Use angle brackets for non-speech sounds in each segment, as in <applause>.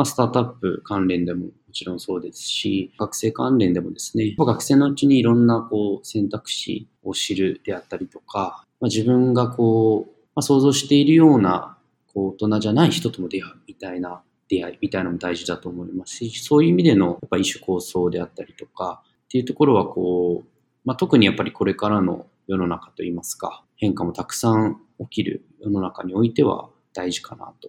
まあ、スタートアップ関連でももちろんそうですし、学生関連でもですね、学生のうちにいろんなこう選択肢を知るであったりとか、まあ、自分がこう、まあ、想像しているようなこう大人じゃない人とも出会うみたいな出会いみたいなのも大事だと思いますし、そういう意味でのやっぱ一種構想であったりとかっていうところはこう、まあ、特にやっぱりこれからの世の中といいますか、変化もたくさん起きる世の中においては大事かなと。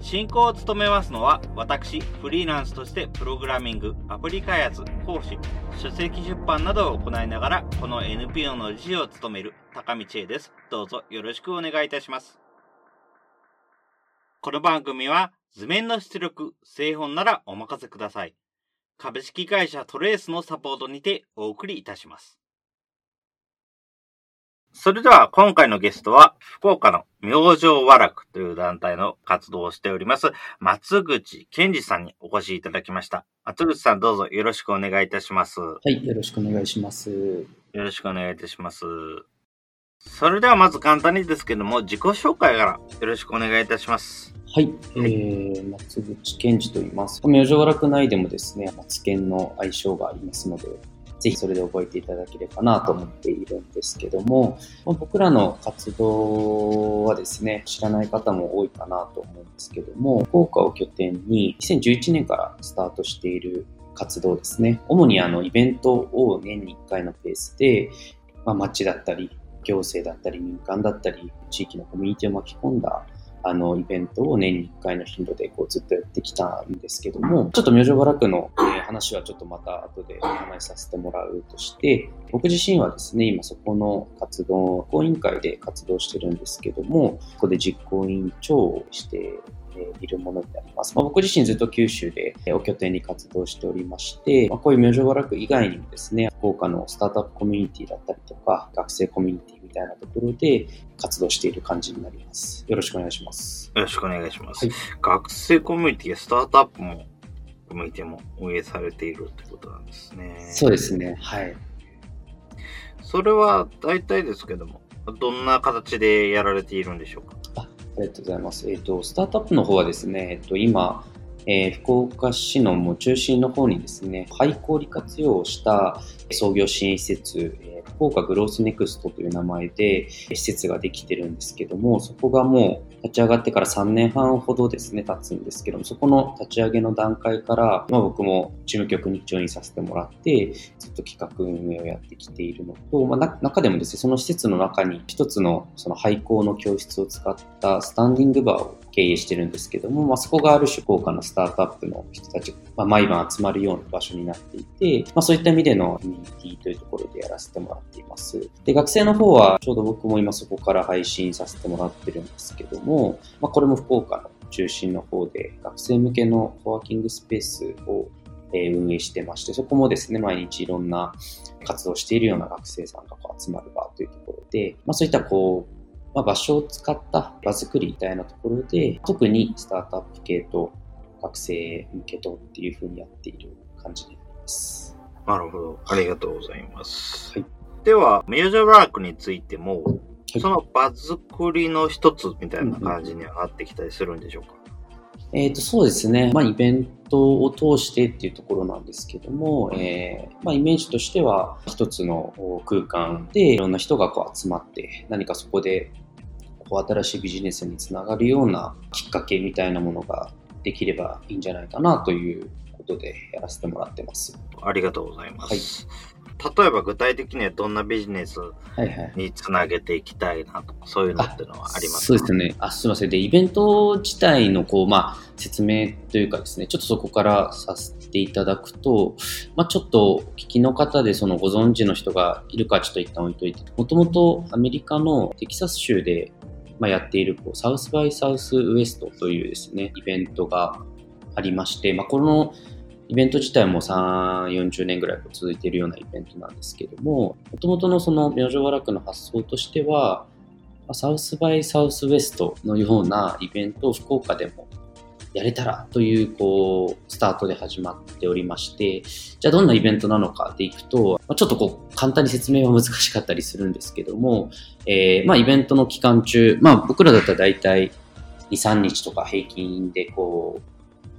進行を務めますのは、私、フリーランスとしてプログラミング、アプリ開発、講師、書籍出版などを行いながら、この NPO の理事を務める高道恵です。どうぞよろしくお願いいたします。この番組は、図面の出力、製本ならお任せください。株式会社トレースのサポートにてお送りいたします。それでは今回のゲストは、福岡の明星和楽という団体の活動をしております、松口健二さんにお越しいただきました。松口さんどうぞよろしくお願いいたします。はい、よろしくお願いします。よろしくお願いいたします。それではまず簡単にですけども、自己紹介からよろしくお願いいたします。はい、えー、松口健二と言います。明星和楽内でもですね、松健の愛称がありますので、ぜひそれで覚えていただければなと思っているんですけども、僕らの活動はですね、知らない方も多いかなと思うんですけども、福岡を拠点に2011年からスタートしている活動ですね。主にあのイベントを年に1回のペースで、まあ、街だったり、行政だったり、民間だったり、地域のコミュニティを巻き込んだあの、イベントを年に1回の頻度でこうずっとやってきたんですけども、ちょっと明星バラクの、え、話はちょっとまた後でお話しさせてもらうとして、僕自身はですね、今そこの活動、講委員会で活動してるんですけども、ここで実行委員長をしているものになります。まあ、僕自身ずっと九州でお拠点に活動しておりまして、まあ、こういう明星バラク以外にもですね、福岡のスタートアップコミュニティだったりとか、学生コミュニティみたいなところで活動している感じになります。よろしくお願いします。よろしくお願いします。はい、学生コミュニティやスタートアップもコミュニティも運営されているということなんですね。そうですね。はい。それは大体ですけども、どんな形でやられているんでしょうか？あありがとうございます。えっ、ー、と、スタートアップの方はですね、えっ、ー、と、今、えー、福岡市のもう中心の方にですね、廃校利活用した創業支援施設、えー、福岡グロースネクストという名前で施設ができてるんですけども、そこがもう立ち上がってから3年半ほどですね、経つんですけども、そこの立ち上げの段階から、まあ、僕も事務局にジョインさせてもらって、ずっと企画運営をやってきているのと、まあ、中でもですね、その施設の中に一つのその廃校の教室を使ったスタンディングバーを経営してるんですけども、まあ、そこがある種高価なスタートアップの人たちが、ま、毎晩集まるような場所になっていて、まあ、そういった意味でのコミュニティというところでやらせてもらっています。で、学生の方はちょうど僕も今そこから配信させてもらってるんですけども、まあ、これも福岡の中心の方で学生向けのコワーキングスペースを運営してまして、そこもですね、毎日いろんな活動しているような学生さんがこう集まる場というところで、まあ、そういったこう、まあ、場所を使った場作りみたいなところで、特にスタートアップ系と学生向けとっていうふうにやっている感じになります。なるほど。ありがとうございます。はい、では、ミュージアワークについても、はい、その場作りの一つみたいな感じにはなってきたりするんでしょうか、えっ、ー、と、そうですね。まあ、イベントを通してっていうところなんですけども、えー、まあ、イメージとしては、一つの空間でいろんな人がこう集まって、何かそこでこう新しいビジネスにつながるようなきっかけみたいなものができればいいんじゃないかなということでやらせてもらってます。ありがとうございます。はい例えば具体的にはどんなビジネスにつなげていきたいなとか、そういうのってのはありますか？そうですね。あ、すみません。で、イベント自体のこう、まあ、説明というかですね、ちょっとそこからさせていただくと、まあ、ちょっと聞きの方でそのご存知の人がいるかちょっと一旦置いといて、もともとアメリカのテキサス州でまあ、やっているこうサウスバイサウスウエストというですね、イベントがありまして、まあ、このイベント自体も3、40年ぐらい続いているようなイベントなんですけども、もともとのその明星和楽の発想としては、サウスバイサウスウエストのようなイベントを福岡でもやれたらという、こう、スタートで始まっておりまして、じゃあどんなイベントなのかでいくと、ちょっとこう、簡単に説明は難しかったりするんですけども、えー、まあイベントの期間中、まあ僕らだったら大体2、3日とか平均でこ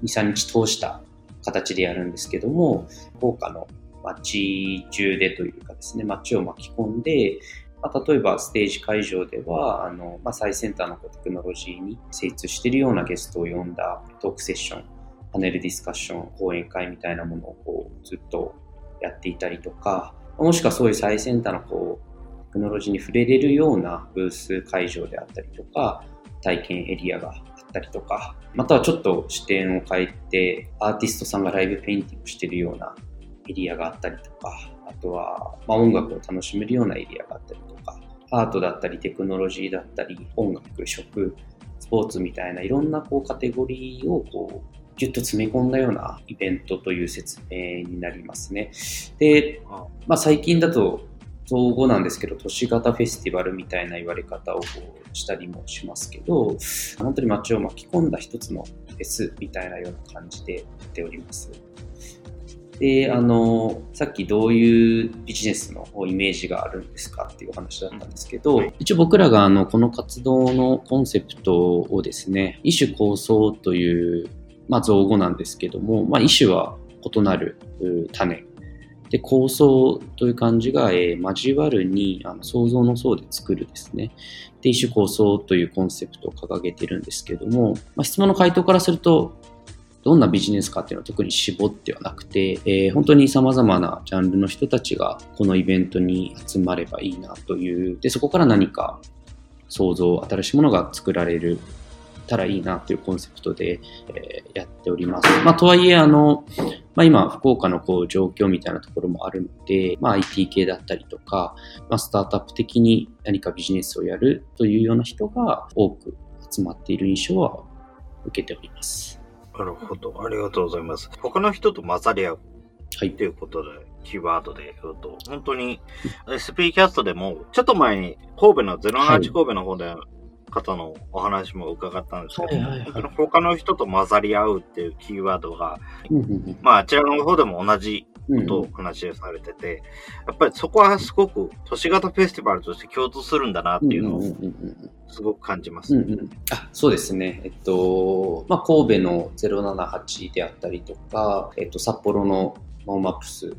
う、2、3日通した形でやるんですけども、福岡の街中でというかですね、街を巻き込んで、まあ、例えばステージ会場では、あの、まあ、最先端のテクノロジーに精通しているようなゲストを呼んだトークセッション、パネルディスカッション、講演会みたいなものをこうずっとやっていたりとか、もしくはそういう最先端のこうテクノロジーに触れれるようなブース会場であったりとか、体験エリアがあったりとか、またはちょっと視点を変えて、アーティストさんがライブペインティングしてるようなエリアがあったりとか、あとは、まあ、音楽を楽しめるようなエリアがあったりとか、アートだったりテクノロジーだったり、音楽、食、スポーツみたいないろんなこうカテゴリーをこうぎゅっと詰め込んだようなイベントという説明になりますね。で、まあ、最近だと造語なんですけど、都市型フェスティバルみたいな言われ方をこうしたりもしますけど、本当に街を巻き込んだ一つのフェスみたいなような感じでやっております。で、あの、さっきどういうビジネスのイメージがあるんですかっていう話だったんですけど、一応僕らがあの、この活動のコンセプトをですね、異種構想という、まあ、造語なんですけども、まあ、異種は異なる種。で、構想という漢字が、えー、交わるに、あの想像の層で作るですね。で、異種構想というコンセプトを掲げてるんですけども、まあ、質問の回答からすると、どんなビジネスかっていうのは特に絞ってはなくて、えー、本当に様々なジャンルの人たちがこのイベントに集まればいいなという、で、そこから何か想像、新しいものが作られるたらいいなというコンセプトで、えー、やっております。まあ、とはいえ、あの、まあ、今、福岡のこう状況みたいなところもあるので、まあ、IT 系だったりとか、まあ、スタートアップ的に何かビジネスをやるというような人が多く集まっている印象は受けております。なるほど。ありがとうございます。他の人と混ざり合う。はい。ということで、キーワードで言うと、本当に、SP キャストでも、ちょっと前に、神戸の08神戸の方で、方のお話も伺ったんですけど、はいはいはい、他の人と混ざり合うっていうキーワードが、まあ、あちらの方でも同じことを話をされてて、やっぱりそこはすごく都市型フェスティバルとして共通するんだなっていうのをすごく感じます、うんうん、あそうですね、えっとまあ、神戸の078であったりとか、えっと、札幌のノーマップス、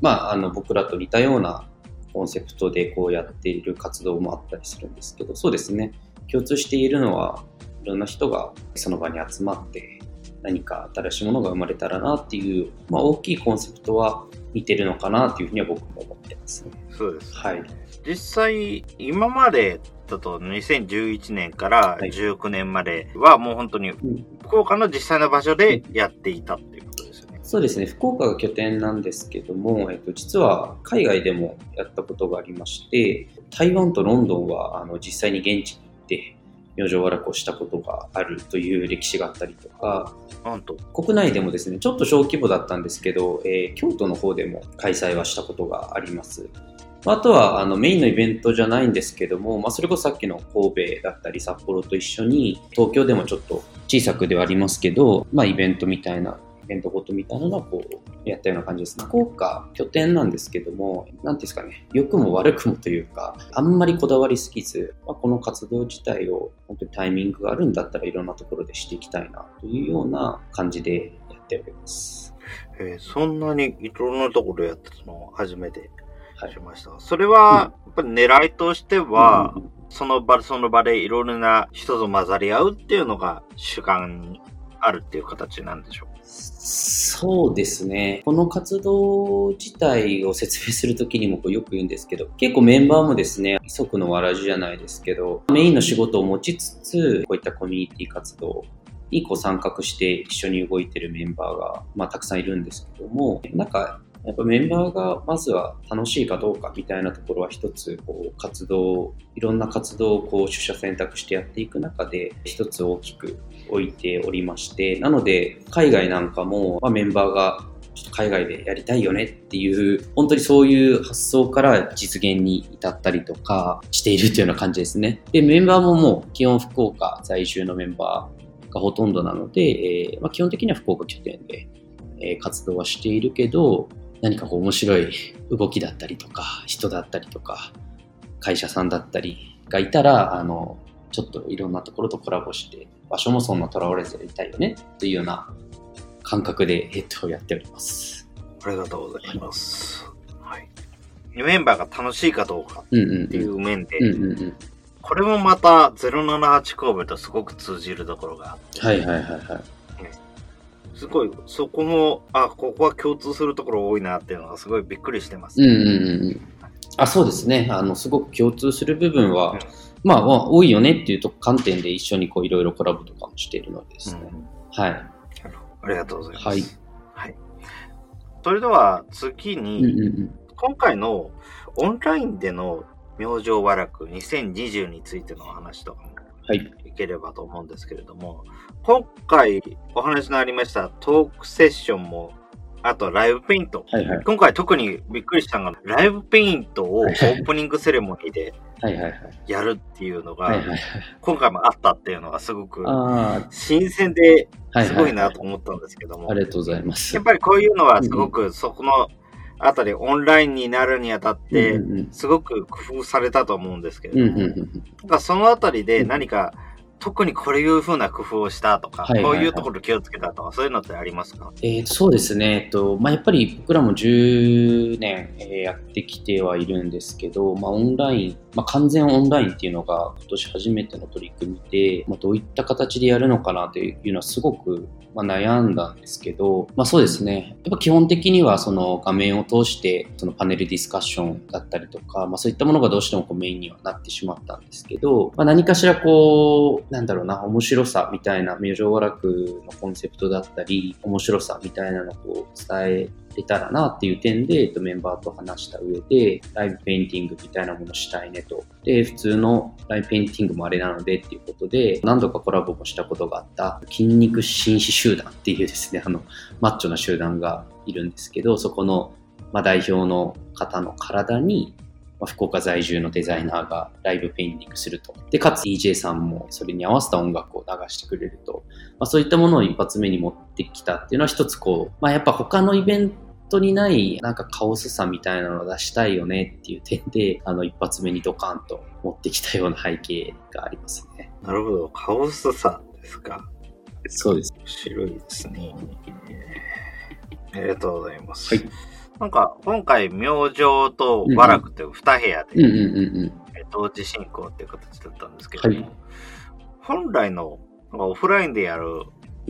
まあ、あの僕らと似たようなコンセプトでこうやっている活動もあったりするんですけど、そうですね、共通しているのは、いろんな人がその場に集まって何か新しいものが生まれたらなっていう、まあ、大きいコンセプトは似てるのかなっていうふうには僕も思ってますね。そうです。はい。実際、今までだと2011年から19年まではもう本当に福岡の実際の場所でやっていたっていうことですよね。そうですね。福岡が拠点なんですけども、えっと、実は海外でもやったことがありまして、台湾とロンドンはあの実際に現地に行って明星和楽をしたことがあるという歴史があったりとか、なんと国内でもですね、ちょっと小規模だったんですけど、えー、京都の方でも開催はしたことがあります。あとはあのメインのイベントじゃないんですけども、まあ、それこそさっきの神戸だったり札幌と一緒に東京でもちょっと小さくではありますけど、まあ、イベントみたいなイベントごとみたいなのをこうやったような感じです。福岡拠点なんですけども、なんですかね、良くも悪くもというか、あんまりこだわりすぎず、まあ、この活動自体を本当にタイミングがあるんだったらいろんなところでしていきたいなというような感じでやっております。えー、そんなにいろんなところやってたのを初めてしました。はい、それは、やっぱり狙いとしては、うん、その場その場でいろいろな人と混ざり合うっていうのが主観にあるっていう形なんでしょうそうですね。この活動自体を説明するときにもこうよく言うんですけど、結構メンバーもですね、規則のわらじじゃないですけど、メインの仕事を持ちつつ、こういったコミュニティ活動にこう参画して一緒に動いてるメンバーが、まあ、たくさんいるんですけども、なんかやっぱメンバーがまずは楽しいかどうかみたいなところは一つこう活動いろんな活動をこう取捨選択してやっていく中で一つ大きく置いておりましてなので海外なんかも、まあ、メンバーがちょっと海外でやりたいよねっていう本当にそういう発想から実現に至ったりとかしているというような感じですね。でメンバーももう基本福岡在住のメンバーがほとんどなので、えーまあ、基本的には福岡拠点で、え、活動はしているけど何かこう面白い動きだったりとか、人だったりとか、会社さんだったりがいたら、あの、ちょっといろんなところとコラボして、場所もそんな囚われずやりたいよねっていうような感覚で、えっと、やっております。ありがとうございます。はい。メンバーが楽しいかどうかっていう面で、これもまた078神戸とすごく通じるところがあって、はいはいはいはい。すごい、そこも、あ、ここは共通するところ多いなっていうのがすごいびっくりしてます。うんうんうん。あ、そうですね。あの、すごく共通する部分は、うん、まあ、多いよねっていうと観点で一緒にこういろいろコラボとかもしているのでですね。うん、はい。ありがとうございます。はい。はい。それでは次に、うんうんうん、今回のオンラインでの明星和楽2020についての話とかもはい、いければと思うんですけれども、今回お話のありましたトークセッションも、あとライブペイント。はいはい、今回特にびっくりしたのが、ライブペイントをオープニングセレモニーでやるっていうのが、今回もあったっていうのがすごく新鮮ですごいなと思ったんですけども。ありがとうございます。やっぱりこういうのはすごくそこの、あたりオンラインになるにあたって、すごく工夫されたと思うんですけれども、そのあたりで何か、特にこういうふうな工夫をしたとか、こういうところ気をつけたとか、そういうのってありますか、えー、そうですね、えっとまあ、やっぱり僕らも10年、えー、やってきてはいるんですけど、まあ、オンライン、まあ、完全オンラインっていうのが今年初めての取り組みで、まあ、どういった形でやるのかなというのはすごくまあ、悩んだんですけど、まあ、そうですね。やっぱ基本的にはその画面を通してそのパネルディスカッションだったりとか、まあ、そういったものがどうしてもこうメインにはなってしまったんですけど、まあ、何かしらこう、なんだろうな、面白さみたいな、明星和楽のコンセプトだったり、面白さみたいなのを伝えれたらなっていう点で、えっと、メンバーと話した上で、ライブペインティングみたいなものしたいねと。で、普通のライブペインティングもあれなのでっていうことで、何度かコラボもしたことがあった筋肉紳士集団っていうですね、あの、マッチョな集団がいるんですけど、そこの、まあ、代表の方の体に、まあ、福岡在住のデザイナーがライブペインティングすると。で、かつ DJ さんもそれに合わせた音楽を流してくれると。まあ、そういったものを一発目に持ってきたっていうのは一つこう、まあ、やっぱ他のイベントトにないなんかカオスさみたいなのを出したいよねっていう点で、あの一発目にドカンと持ってきたような背景がありますね。なるほど。カオスさですか？そうです。面白いですね。ありがとうございます。はい。なんか、今回、明星と和楽という2部屋で、同時進行っていう形だったんですけども、はい、本来のオフラインでやる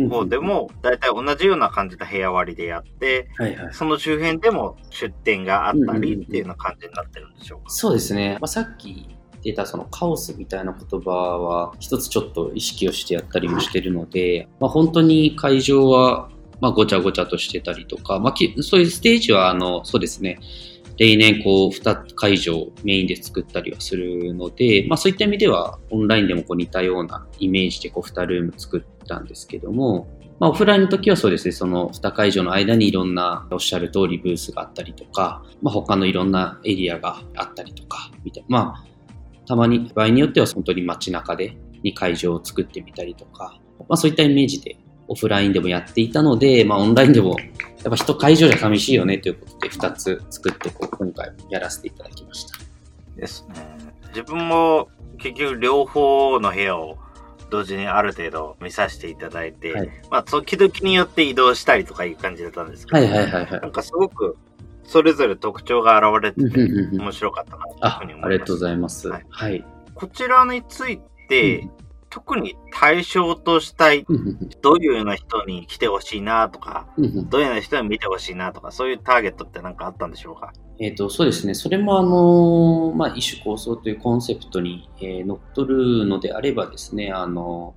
方でも、大体同じような感じの部屋割りでやって、はいはい、その周辺でも出店があったりっていうような感じになってるんでしょうか、そうですね。まあ、さっき言ったそのカオスみたいな言葉は一つちょっと意識をしてやったりもしてるので、まあ、本当に会場はまあごちゃごちゃとしてたりとか、まあ、そういうステージはあのそうですね例年こう2会場メインで作ったりはするので、まあ、そういった意味ではオンラインでもこう似たようなイメージでこう2ルーム作ったんですけども、まあ、オフラインの時はそうですね、その2会場の間にいろんなおっしゃる通りブースがあったりとか、まあ、他のいろんなエリアがあったりとか、みたいな。まあ、たまに、場合によっては本当に街中でに会場を作ってみたりとか、まあ、そういったイメージでオフラインでもやっていたので、まあ、オンラインでもやっぱ一会場じゃ寂しいよねということで2つ作ってこう今回やらせていただきました。ですね。自分も結局両方の部屋を同時にある程度見させていただいて、はい、まあ時々によって移動したりとかいう感じだったんですけど、はいはいはいはい、なんかすごくそれぞれ特徴が現れてて面白かったなというふうに思います。ありがとうございます。はい。はい、こちらについて、うん特に対象としたい、どういうような人に来てほしいなとか、どういうような人に見てほしいなとか、そういうターゲットって何かあったんでしょうか？えっ、ー、と、そうですね。それもあの、まあ、一種構想というコンセプトに、えー、乗っ取るのであればですね、あの、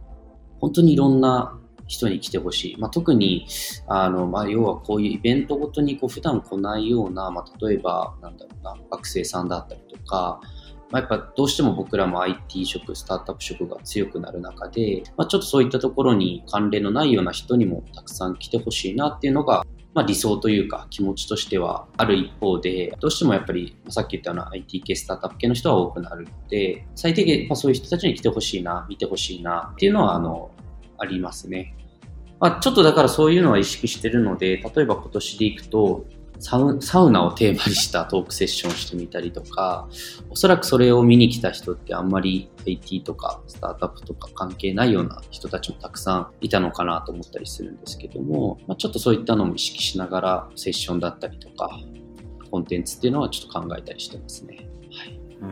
本当にいろんな人に来てほしい。まあ、特に、あの、まあ、要はこういうイベントごとにこう普段来ないような、まあ、例えば、なんだろうな、学生さんだったりとか、まあ、やっぱどうしても僕らも IT 職、スタートアップ職が強くなる中で、まあ、ちょっとそういったところに関連のないような人にもたくさん来てほしいなっていうのが、まあ、理想というか気持ちとしてはある一方で、どうしてもやっぱりさっき言ったような IT 系、スタートアップ系の人は多くなるので、最低限、ま、そういう人たちに来てほしいな、見てほしいなっていうのはあのありますね。まあ、ちょっとだからそういうのは意識してるので、例えば今年でいくと、サウサウナをテーマにしたトークセッションしてみたりとか、おそらくそれを見に来た人ってあんまり IT とかスタートアップとか関係ないような人たちもたくさんいたのかなと思ったりするんですけども、まあ、ちょっとそういったのも意識しながらセッションだったりとか、コンテンツっていうのはちょっと考えたりしてますね。はい。うん。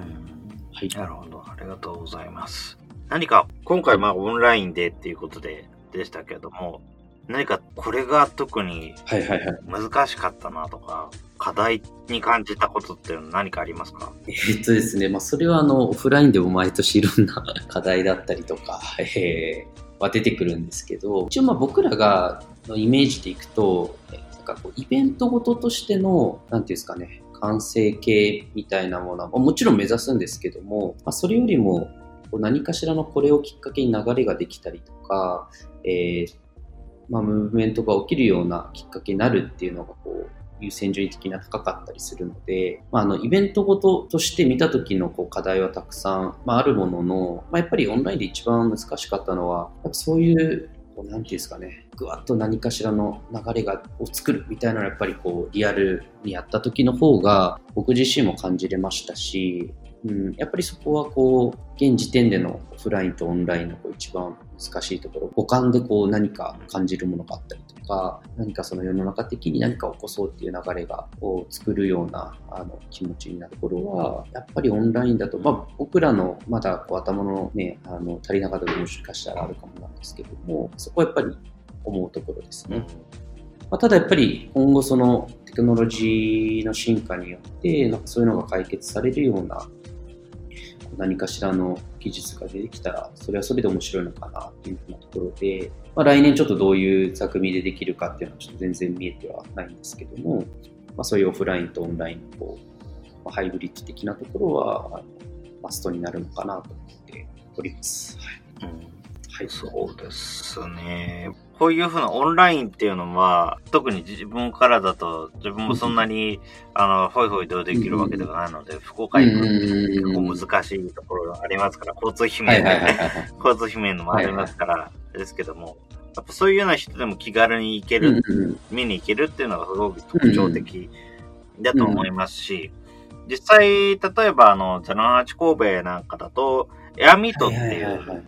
はい。なるほど。ありがとうございます。何か、今回まあオンラインでっていうことででしたけども、何かこれが特に難しかったなとか、課題に感じたことって何かありますか？えっとですね、まあ、それはあのオフラインでも毎年いろんな <laughs> 課題だったりとか、えー、は出てくるんですけど、一応まあ僕らがのイメージでいくと、なんかこうイベントごととしての、なんていうんですかね、完成形みたいなものはもちろん目指すんですけども、まあ、それよりも何かしらのこれをきっかけに流れができたりとか、えー、まあ、ムーブメントが起きるようなきっかけになるっていうのがこう優先順位的な高かったりするので、まあ、あのイベントごととして見た時のこう課題はたくさん、まあ、あるものの、まあ、やっぱりオンラインで一番難しかったのはやっぱそういうこうなんていうんですかねぐわっと何かしらの流れがを作るみたいなのはやっぱりこうリアルにやった時の方が僕自身も感じれましたしうん、やっぱりそこはこう現時点でのオフラインとオンラインのこう一番難しいところ五感でこう何か感じるものがあったりとか何かその世の中的に何か起こそうっていう流れがを作るようなあの気持ちになるところはやっぱりオンラインだと、まあ、僕らのまだこう頭の,、ね、あの足りなかったともしかしたらあるかもなんですけどもそこはやっぱり思うところですね。まあ、ただやっぱり今後そのテクノロジーの進化によってなんかそういうのが解決されるような何かしらの技術が出てきたら、それはそれで面白いのかなっていうふうなところで、まあ、来年ちょっとどういう座組でできるかっていうのはちょっと全然見えてはないんですけども、まあ、そういうオフラインとオンラインのこう、まあ、ハイブリッド的なところは、マストになるのかなと思っております。はい。うん、はい、そうですね。こういうふうなオンラインっていうのは、特に自分からだと、自分もそんなに、あの、ほいほいどうできるわけではないので、福岡行くって結構難しいところがありますから、交通費面で、交通費面のもありますから、ですけども、やっぱそういうような人でも気軽に行ける、見に行けるっていうのがすごく特徴的だと思いますし、実際、例えばあの、08神戸なんかだと、エアミートっていう、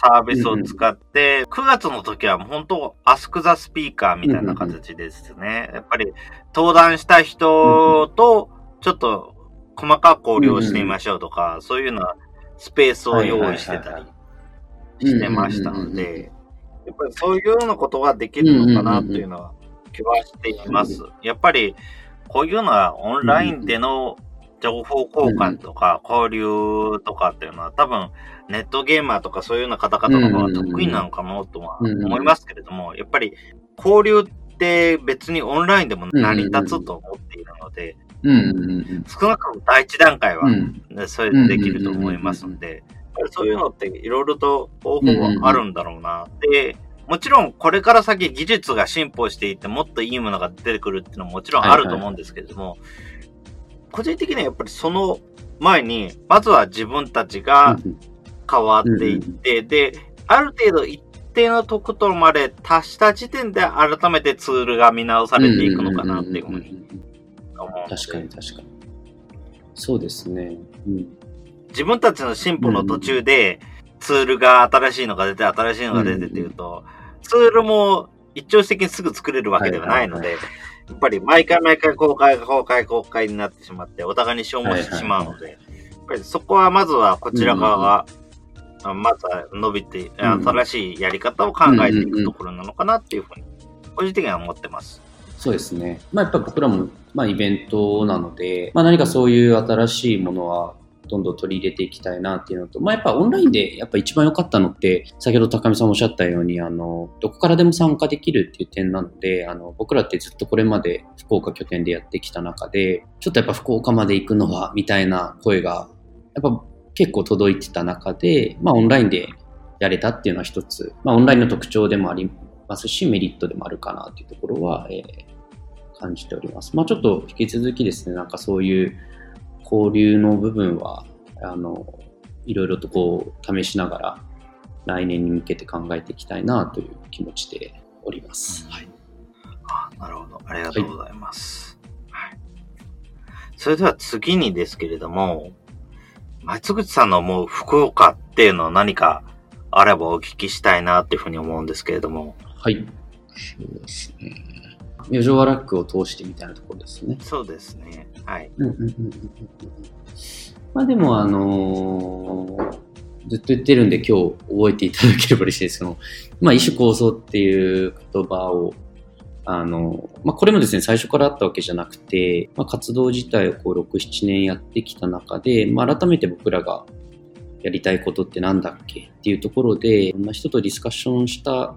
サービスを使って、9月の時は本当、アスクザスピーカーみたいな形ですね。やっぱり、登壇した人と、ちょっと細かく交流をしてみましょうとか、そういうようなスペースを用意してたりしてましたので、やっぱりそういうようなことができるのかなというのは気はしています。やっぱり、こういうのはオンラインでの情報交換とか交流とかっていうのは多分ネットゲーマーとかそういうような方々の方が得意なのかなとは思いますけれども、やっぱり交流って別にオンラインでも成り立つと思っているので、少なくとも第一段階は、それでできると思いますので、そういうのっていろいろと方法はあるんだろうな。で、もちろんこれから先技術が進歩していってもっといいものが出てくるっていうのももちろんあると思うんですけれども、個人的にはやっぱりその前に、まずは自分たちが変わっていって、で、ある程度一定のところまで達した時点で改めてツールが見直されていくのかなっていうふうに思う。確かに確かに。そうですね。うん、自分たちの進歩の途中で、ツールが新しいのが出て、新しいのが出てっていうと、ツールも一朝的にすぐ作れるわけではないので、やっぱり毎回毎回公開、公開、公開になってしまって、お互いに消耗してしまうので、やっぱりそこはまずはこちら側が、まずは伸びて、新しいやり方を考えていくところなのかなっていうふうに、個人的には思ってます。そうですね。まあ、やっぱ僕らも、まあ、イベントなので、まあ、何かそういう新しいものは、どんどん取り入れていきたいなっていうのと、まあ、やっぱオンラインでやっぱ一番良かったのって、先ほど高見さんおっしゃったように、あの、どこからでも参加できるっていう点なので、あの、僕らってずっとこれまで福岡拠点でやってきた中で、ちょっとやっぱ福岡まで行くのは、みたいな声が、やっぱ結構届いてた中で、まあ、オンラインでやれたっていうのは一つ、まあ、オンラインの特徴でもありますし、メリットでもあるかなというところは、えー、感じております。まあ、ちょっと引き続きですね、なんかそういう交流の部分は、あの、いろいろとこう、試しながら、来年に向けて考えていきたいなという気持ちでおります。はい。あなるほど。ありがとうございます。はい。それでは次にですけれども、松口さんの思う福岡っていうのは何かあればお聞きしたいなっていうふうに思うんですけれども。はい。そうですね。余剰ワラックを通してみたいなところですね。そうですね。はい。まあでも、あのー、ずっと言ってるんで今日覚えていただければ嬉しいですけど、まあ、異種構想っていう言葉を、あの、まあ、これもですね、最初からあったわけじゃなくて、まあ、活動自体をこう6、7年やってきた中で、まあ、改めて僕らがやりたいことってなんだっけっていうところで、いろんな人とディスカッションした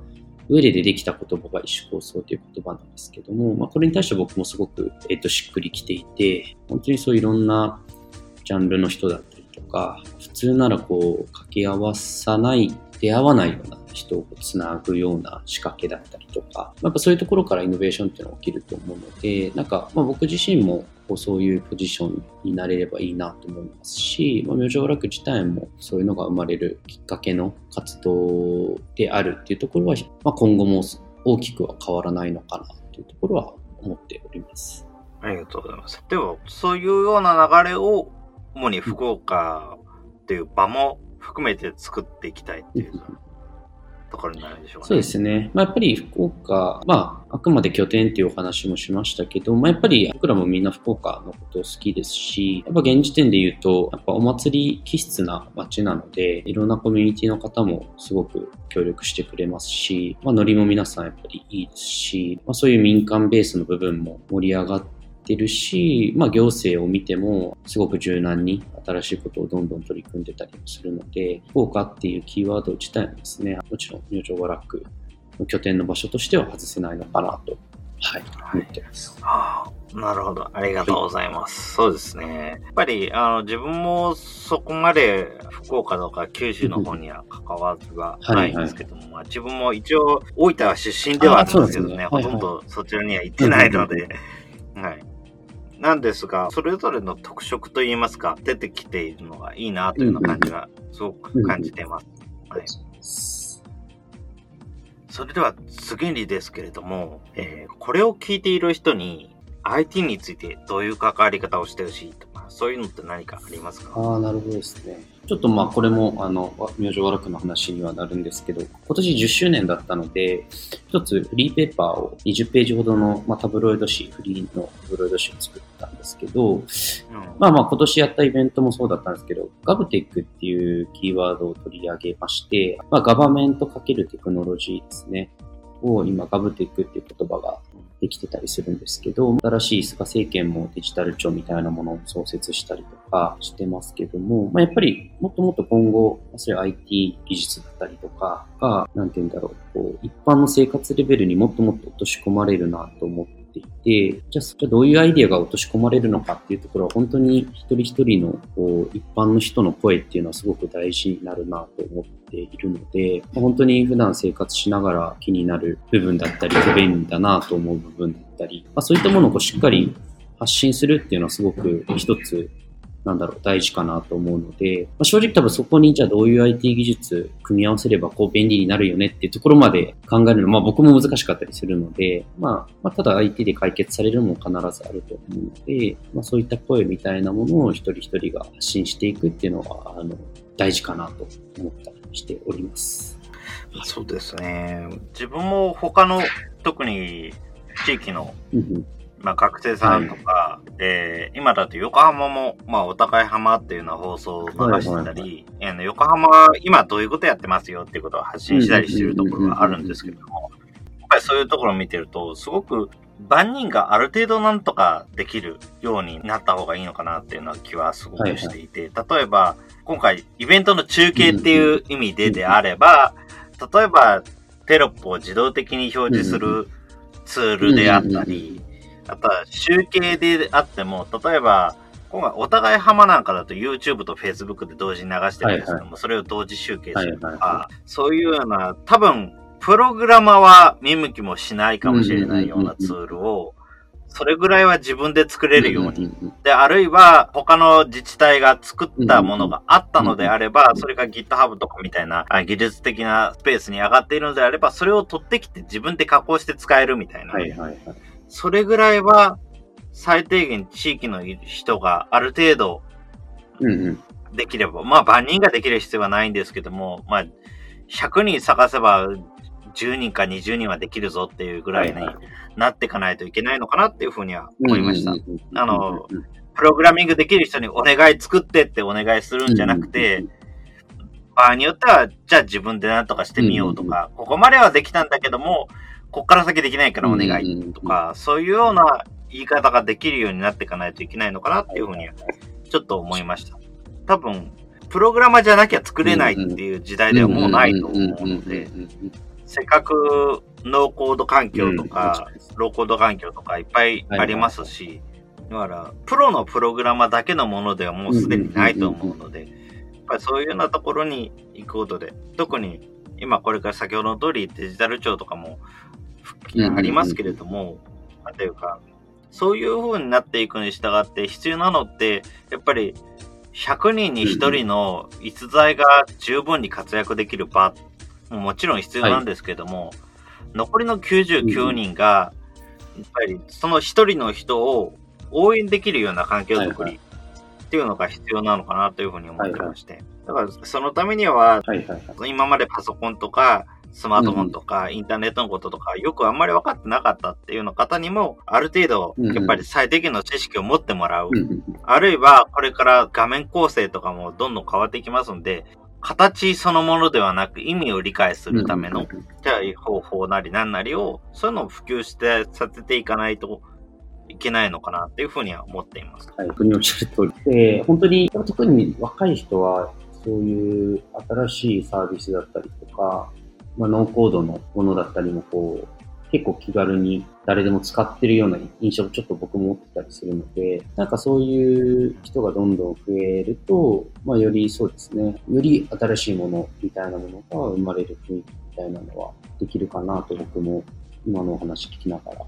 上で出てきた言葉が異種構想という言葉なんですけども、まあ、これに対して僕もすごく、えっ、と、しっくりきていて、本当にそういろんなジャンルの人だったりとか、普通ならこう、掛け合わさない、出会わないような人をつなぐような仕掛けだったりとか、やっぱそういうところからイノベーションっていうのが起きると思うので、なんか、まあ、僕自身もこうそういうポジションになれればいいなと思いますし、まあ、明星楽自体もそういうのが生まれるきっかけの活動であるっていうところは、まあ、今後も大きくは変わらないのかなというところは思っております。ありがとうございます。では、そういうような流れを主に福岡っていう場も含めて作っていきたいっていうところになるでしょうか、ね、そうですね。まあ、やっぱり福岡、まあ、あくまで拠点っていうお話もしましたけど、まあ、やっぱり僕らもみんな福岡のことを好きですし、やっぱ現時点で言うと、やっぱお祭り気質な街なので、いろんなコミュニティの方もすごく協力してくれますし、まあ、ノリも皆さんやっぱりいいですし、まあ、そういう民間ベースの部分も盛り上がってってるし、まあ、行政を見てもすごく柔軟に新しいことをどんどん取り組んでたりもするので、福岡っていうキーワード自体もですね、もちろん明星ワラックの拠点の場所としては外せないのかなと、はい、思ってます。はあ、なるほど。ありがとうございます。はい、そうですね。やっぱり、あの、自分もそこまで福岡とか九州の方には関わりはないんですけども、はいはい、自分も一応大分出身ではあるんですけどね、ねほとんどそちらには行ってないので、はい。なんですが、それぞれの特色といいますか、出てきているのがいいなというような感じがすごく感じています。はい。それでは次にですけれども、えー、これを聞いている人に IT についてどういう関わり方をしてほしいとか、そういうのって何かありますか？ああ、なるほどですね。ちょっとまあこれもあの明星和楽の話にはなるんですけど、今年10周年だったので、一つフリーペーパーを20ページほどの、まあ、タブロイド紙、フリーのタブロイド紙を作ったんですけど、うん、まあまあ今年やったイベントもそうだったんですけど、ガブテックっていうキーワードを取り上げまして、まあガバメントかけるテクノロジーですね。を今ガブテックっていう言葉ができてたりするんですけど、新しい菅政権もデジタル庁みたいなものを創設したりとかしてますけども、まあ、やっぱりもっともっと今後、それ IT 技術だったりとかが、なんて言うんだろう、こう一般の生活レベルにもっともっと落とし込まれるなと思っていて、じゃあ、じゃあどういうアイディアが落とし込まれるのかっていうところは、本当に一人一人のこう一般の人の声っていうのはすごく大事になるなと思っているので、本当に普段生活しながら気になる部分だったり、不便だなと思う部分だったり、まあ、そういったものをこうしっかり発信するっていうのはすごく一つなんだろう、大事かなと思うので、まあ、正直多分そこにじゃあどういう IT 技術組み合わせればこう便利になるよねっていうところまで考えるのは、まあ僕も難しかったりするので、まあ、まあ、ただ IT で解決されるのも必ずあると思うので、まあそういった声みたいなものを一人一人が発信していくっていうのは、あの、大事かなと思ったりしております。そうですね。自分も他の、特に地域のまあ、学生さんとか、はい、で、今だと横浜も、まあ、お互い浜っていうような放送を流してたり、はいはい、横浜、今どういうことやってますよっていうことを発信したりしてるところがあるんですけども、やっぱりそういうところを見てると、すごく万人がある程度なんとかできるようになった方がいいのかなっていうのは気はすごくしていて、はいはい、例えば、今回イベントの中継っていう意味でであれば、例えばテロップを自動的に表示するツールであったり、あとは集計であっても、例えば、今回お互い浜なんかだと YouTube と Facebook で同時に流してるんですけども、はいはい、それを同時集計するとか、はいはい、そういうような、多分、プログラマーは見向きもしないかもしれないようなツールを、それぐらいは自分で作れるように。で、あるいは他の自治体が作ったものがあったのであれば、それが GitHub とかみたいな技術的なスペースに上がっているのであれば、それを取ってきて自分で加工して使えるみたいな。はいはいはい、それぐらいは最低限地域の人がある程度できれば、まあ万人ができる必要はないんですけども、まあ100人探せば10人か20人はできるぞっていうぐらいになっていかないといけないのかなっていうふうには思いました。あの、プログラミングできる人にお願い作ってってお願いするんじゃなくて、場合によっては、じゃあ自分で何とかしてみようとか、ここまではできたんだけども、こっから先できないからお願いとか、そういうような言い方ができるようになっていかないといけないのかなっていうふうには、ちょっと思いました。多分、プログラマーじゃなきゃ作れないっていう時代ではもうないと思うので、せっかくノーコード環境とか、ローコード環境とかいっぱいありますし、だから、プロのプログラマーだけのものではもうすでにないと思うので、やっぱりそういうようなところに行くことで、特に今これから先ほどの通りデジタル庁とかもありますけれども、なんていうか、そういう風になっていくに従って必要なのって、やっぱり100人に1人の逸材が十分に活躍できる場ももちろん必要なんですけども、はい、残りの99人が、やっぱりその1人の人を応援できるような環境づくりっていうのが必要なのかなというふうに思ってまして。だからそのためには、今までパソコンとか、スマートフォンとか、インターネットのこととか、よくあんまり分かってなかったっていうの方にも、ある程度、やっぱり最低限の知識を持ってもらう。あるいは、これから画面構成とかもどんどん変わっていきますんで、形そのものではなく意味を理解するための、じゃあ方法なり何なりを、そういうのを普及してさせていかないといけないのかなっていうふうには思っています。はい、本当におっしゃる通り。で、本当に、特に若い人は、そういう新しいサービスだったりとか、まあ、ノーコードのものだったりもこう、結構気軽に誰でも使ってるような印象をちょっと僕も持ってたりするので、なんかそういう人がどんどん増えると、まあよりそうですね、より新しいものみたいなものが生まれる雰囲気みたいなのはできるかなと僕も今のお話聞きながら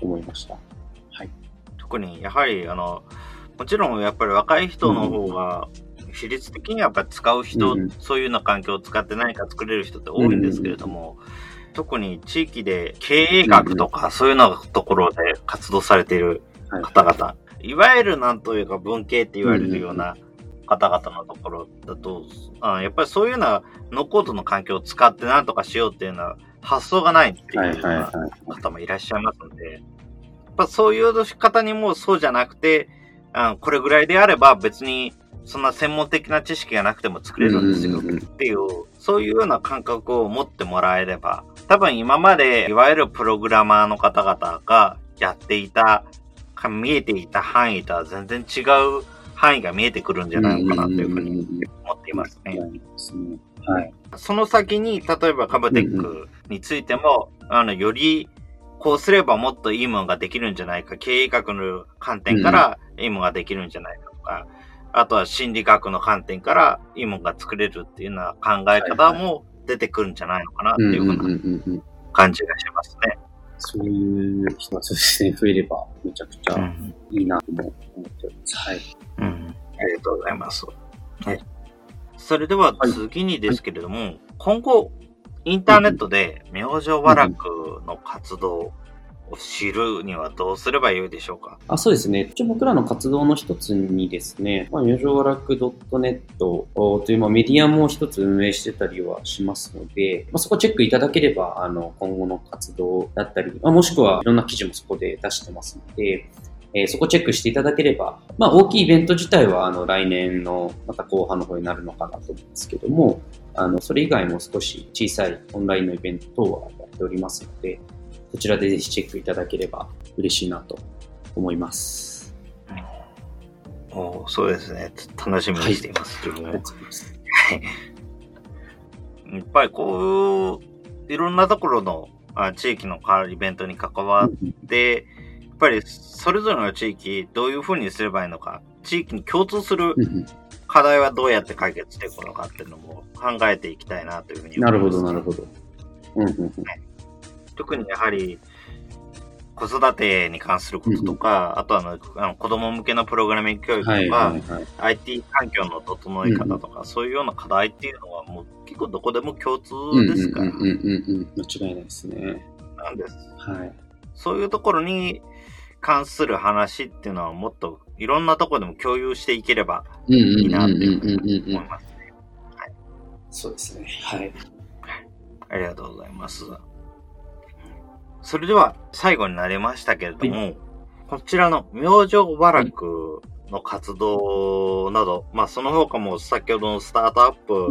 思いました。はい。特にやはりあの、もちろんやっぱり若い人の方が、比率的にはやっぱ使う人、うん、そういうような環境を使って何か作れる人って多いんですけれども、うん特に地域で経営学とかそういうのところで活動されている方々、はい、いわゆるなんというか文系って言われるような方々のところだと、あやっぱりそういうようなノーコードの環境を使って何とかしようっていうのは発想がないっていうような方もいらっしゃいますので、やっぱそういう方にもそうじゃなくて、あこれぐらいであれば別にそんな専門的な知識がなくても作れるんですよっていう、そういうような感覚を持ってもらえれば、多分今までいわゆるプログラマーの方々がやっていた、見えていた範囲とは全然違う範囲が見えてくるんじゃないのかなというふうに思っていますね。はい。その先に、例えばカブテックについても、あの、よりこうすればもっといいものができるんじゃないか、経営学の観点からいいものができるんじゃないかとか、あとは心理学の観点からいいものが作れるっていうような考え方も出てくるんじゃないのかなっていうふうな感じがしますね。そういう人がそうですね、増えればめちゃくちゃいいなと思っております。はい。うん。ありがとうございます。はい。それでは次にですけれども、はい、今後、インターネットで明星和楽の活動知るにはどうすればよいでしょうか？あそうですね。一応僕らの活動の一つにですね、まあ、余剰楽 .net という、まあ、メディアも一つ運営してたりはしますので、まあ、そこチェックいただければ、あの、今後の活動だったり、まあ、もしくはいろんな記事もそこで出してますので、えー、そこチェックしていただければ、まあ、大きいイベント自体はあの来年のまた後半の方になるのかなと思うんですけども、あのそれ以外も少し小さいオンラインのイベント等はやっておりますので、こちらでぜひチェックいただければ嬉しいなと思います。おーそうですね。楽しみにしています。自分もありがとうございます。やっぱりこう、いろんなところのあ地域のイベントに関わって、やっぱりそれぞれの地域、どういうふうにすればいいのか、地域に共通する課題はどうやって解決していくのかっていうのも考えていきたいなというふうになるほど、思いますなるほど。うんうんうん特にやはり、子育てに関することとか、あとはあのあの子供向けのプログラミング教育とか、はいはいはい。IT 環境の整え方とか、そういうような課題っていうのはもう結構どこでも共通うんうんですから、うんうんうんうん。間違いないですね。なんです。はい。そういうところに関する話っていうのはもっといろんなところでも共有していければうんうんいいなうんうんっていうふうにうんうんうん。思います。そうですね。はい。ありがとうございます。それでは最後になりましたけれども、こちらの明星和楽の活動など、まあその他も先ほどのスタートアップ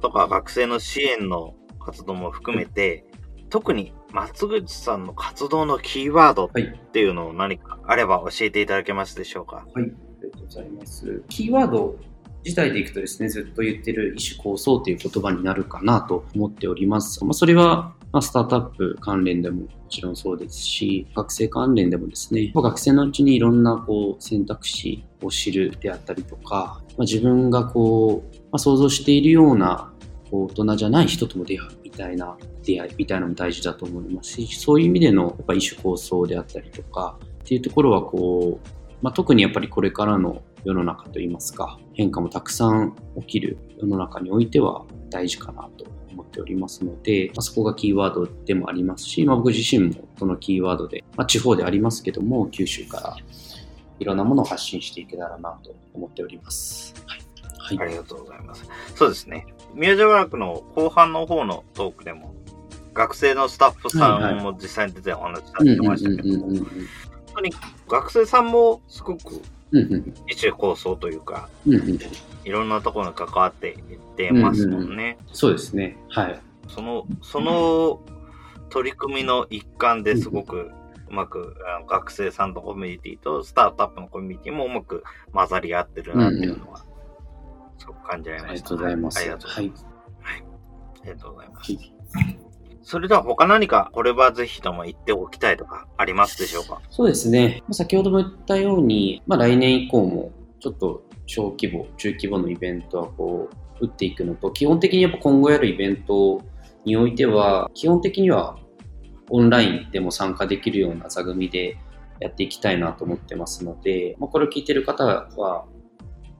とか学生の支援の活動も含めて、特に松口さんの活動のキーワードっはい。ていうのを何かあれば教えていただけますでしょうか？はい。ありがとうございます。キーワード自体でいくとですね、ずっと言ってる異種構想という言葉になるかなと思っております。まあ、それは、まあ、スタートアップ関連でももちろんそうですし、学生関連でもですね、学生のうちにいろんなこう選択肢を知るであったりとか、まあ、自分がこう、まあ、想像しているようなこう大人じゃない人とも出会うみたいな出会いみたいなのも大事だと思いますし、そういう意味でのやっぱ異種構想であったりとか、っていうところはこう、まあ、特にやっぱりこれからの世の中といいますか変化もたくさん起きる世の中においては大事かなと思っておりますので、まあ、そこがキーワードでもありますし、まあ、僕自身もそのキーワードで、まあ、地方でありますけども九州からいろんなものを発信していけたらなと思っております。はい、はいありがとうございます。そうですね。宮城学の後半の方のトークでも、学生のスタッフさんも実際に出てお話しされてましたけども、本当に学生さんもすごくうんうん一種構想というか、うんうんいろんなところに関わっていってますもんね。そうですね。はい。その、その取り組みの一環ですごくうまく、学生さんのコミュニティとスタートアップのコミュニティもうまく混ざり合ってるなっていうのは、すごく感じられました。ありがとうございます。ありがとうござはいいます。ありがとうございます。はいそれでは他何かこれはぜひとも言っておきたいとかありますでしょうか？そうですね。先ほども言ったように、まあ、来年以降もちょっと小規模、中規模のイベントはこう打っていくのと、基本的にやっぱ今後やるイベントにおいては、基本的にはオンラインでも参加できるような座組でやっていきたいなと思ってますので、まあ、これを聞いてる方は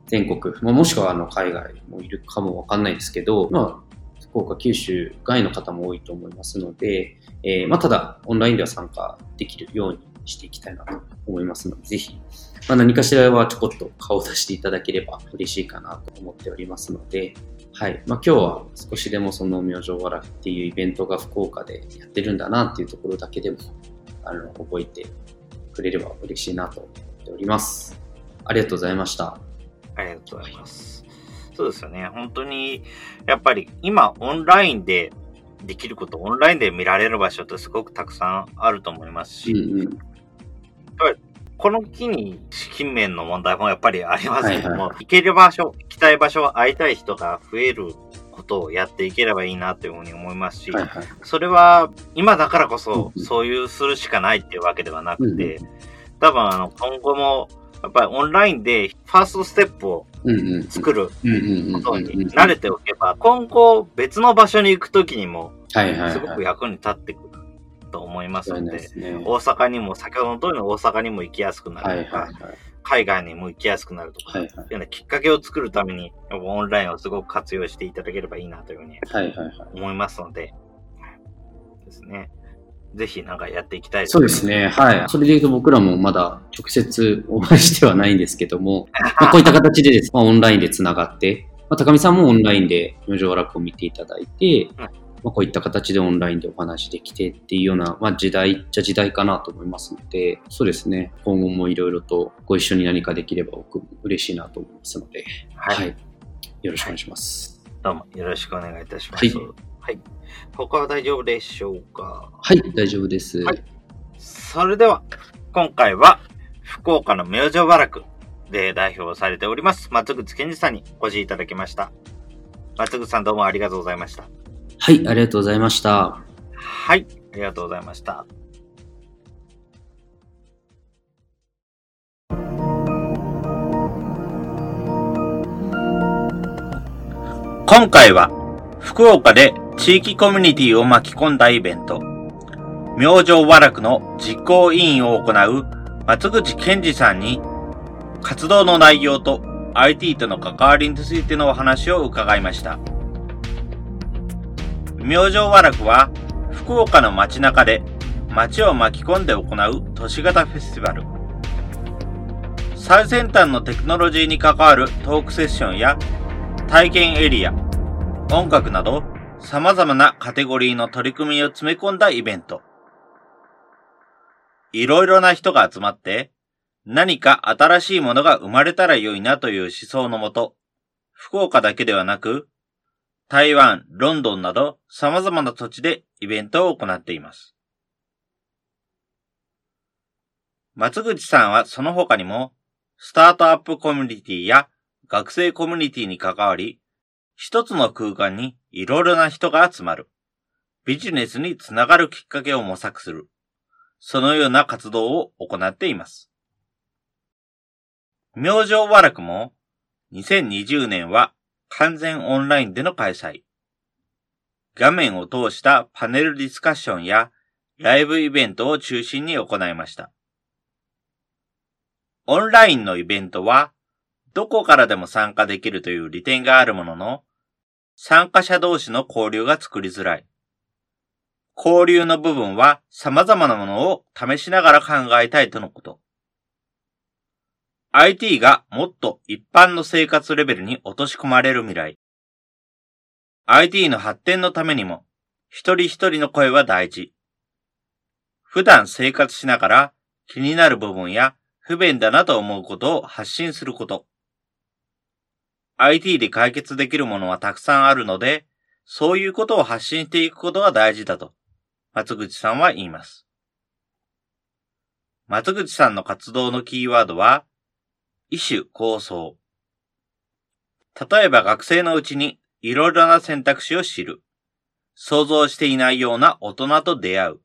全国、まあ、もしくはあの海外もいるかもわかんないですけど、まあ、福岡、九州外の方も多いと思いますので、えーまあ、ただ、オンラインでは参加できるようにしていきたいなと思いますので、ぜひ、まあ、何かしらはちょこっと顔を出していただければ嬉しいかなと思っておりますので、はい。まあ、今日は少しでもその明星わらっていうイベントが福岡でやってるんだなっていうところだけでも、あの、覚えてくれれば嬉しいなと思っております。ありがとうございました。ありがとうございます。そうですよね。本当に、やっぱり今オンラインでできること、オンラインで見られる場所ってすごくたくさんあると思いますし、うんうん。この機に資金面の問題もやっぱりありますけども、はいは行ける場所、行きたい場所、会いたい人が増えることをやっていければいいなというふうに思いますし、はいはい。それは今だからこそうんそういうするしかないっていうわけではなくて、うん多分あの今後もやっぱりオンラインでファーストステップをうんうん。作ることうん。に慣れておけば、今後別の場所に行くときにもはいはいはい。すごく役に立ってくると思いますので。大阪にも、先ほどの通りの大阪にも行きやすくなはいるとか、はいはい。海外にも行きやすくなるとか、はいはい。いうようなきっかけを作るために、オンラインをすごく活用していただければいいなというふうにはいはいはい。思いますので、ですね。ぜひなんかやっていきたいそうです。ね。はい。それで言うと僕らもまだ直接お会いしてはないんですけども、まあ、こういった形でです、まあ、オンラインでつながって、まあ、高見さんもオンラインで明星楽を見ていただいて、うんまあ、こういった形でオンラインでお話できてっていうような、まあ、時代っちゃ時代かなと思いますので、そうですね。今後もいろいろとご一緒に何かできれば僕も嬉しいなと思いますので、はい。はい。よろしくお願いします。どうもよろしくお願いいたします。ははい他は大丈夫でしょうか？はい、大丈夫です。はいそれでは、今回は、福岡の明星原区で代表されております、松口健二さんにお越しいただきました。松口さんどうもありがとうございました。はい、ありがとうございました。はい、ありがとうございました。今回は、福岡で地域コミュニティを巻き込んだイベント、明星和楽の実行委員を行う松口健二さんに、活動の内容と IT との関わりについてのお話を伺いました。明星和楽は、福岡の街中で街を巻き込んで行う都市型フェスティバル。最先端のテクノロジーに関わるトークセッションや体験エリア、音楽など様々なカテゴリーの取り組みを詰め込んだイベント。いろいろな人が集まって何か新しいものが生まれたら良いなという思想のもと、福岡だけではなく台湾、ロンドンなど様々な土地でイベントを行っています。松口さんはその他にも、スタートアップコミュニティや学生コミュニティに関わり、一つの空間にいろいろな人が集まる。ビジネスにつながるきっかけを模索する。そのような活動を行っています。明星和楽も2020年は完全オンラインでの開催。画面を通したパネルディスカッションやライブイベントを中心に行いました。オンラインのイベントは、どこからでも参加できるという利点があるものの、参加者同士の交流が作りづらい。交流の部分は様々なものを試しながら考えたいとのこと。IT がもっと一般の生活レベルに落とし込まれる未来。IT の発展のためにも、一人一人の声は大事。普段生活しながら気になる部分や不便だなと思うことを発信すること。IT で解決できるものはたくさんあるので、そういうことを発信していくことが大事だと、松口さんは言います。松口さんの活動のキーワードは、異種構想。例えば学生のうちにいろいろな選択肢を知る。想像していないような大人と出会う。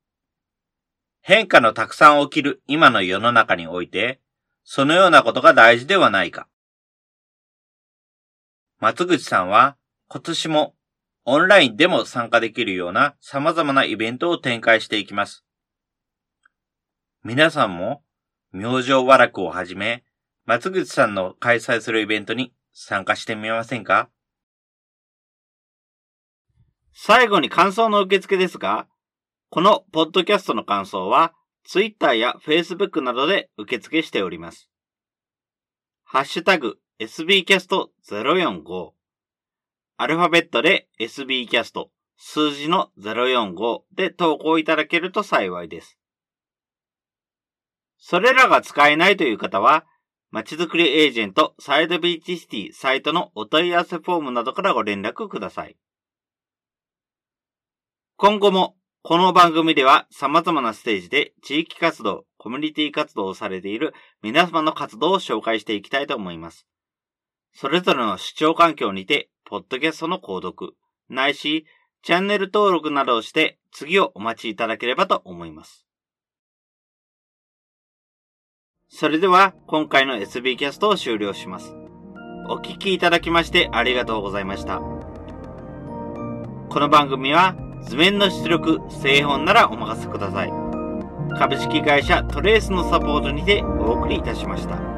変化のたくさん起きる今の世の中において、そのようなことが大事ではないか。松口さんは今年もオンラインでも参加できるような様々なイベントを展開していきます。皆さんも明星和楽をはじめ、松口さんの開催するイベントに参加してみませんか？最後に感想の受付ですが、このポッドキャストの感想は、Twitter や Facebook などで受付しております。ハッシュタグ sbcast045 アルファベットで sbcast 数字の045で投稿いただけると幸いです。それらが使えないという方は、まちづくりエージェントサイドビーチシティサイトのお問い合わせフォームなどからご連絡ください。今後もこの番組では様々なステージで地域活動、コミュニティ活動をされている皆様の活動を紹介していきたいと思います。それぞれの視聴環境にて、ポッドキャストの購読、ないし、チャンネル登録などをして次をお待ちいただければと思います。それでは今回の SB キャストを終了します。お聞きいただきましてありがとうございました。この番組は図面の出力、製本ならお任せください。株式会社トレースのサポートにてお送りいたしました。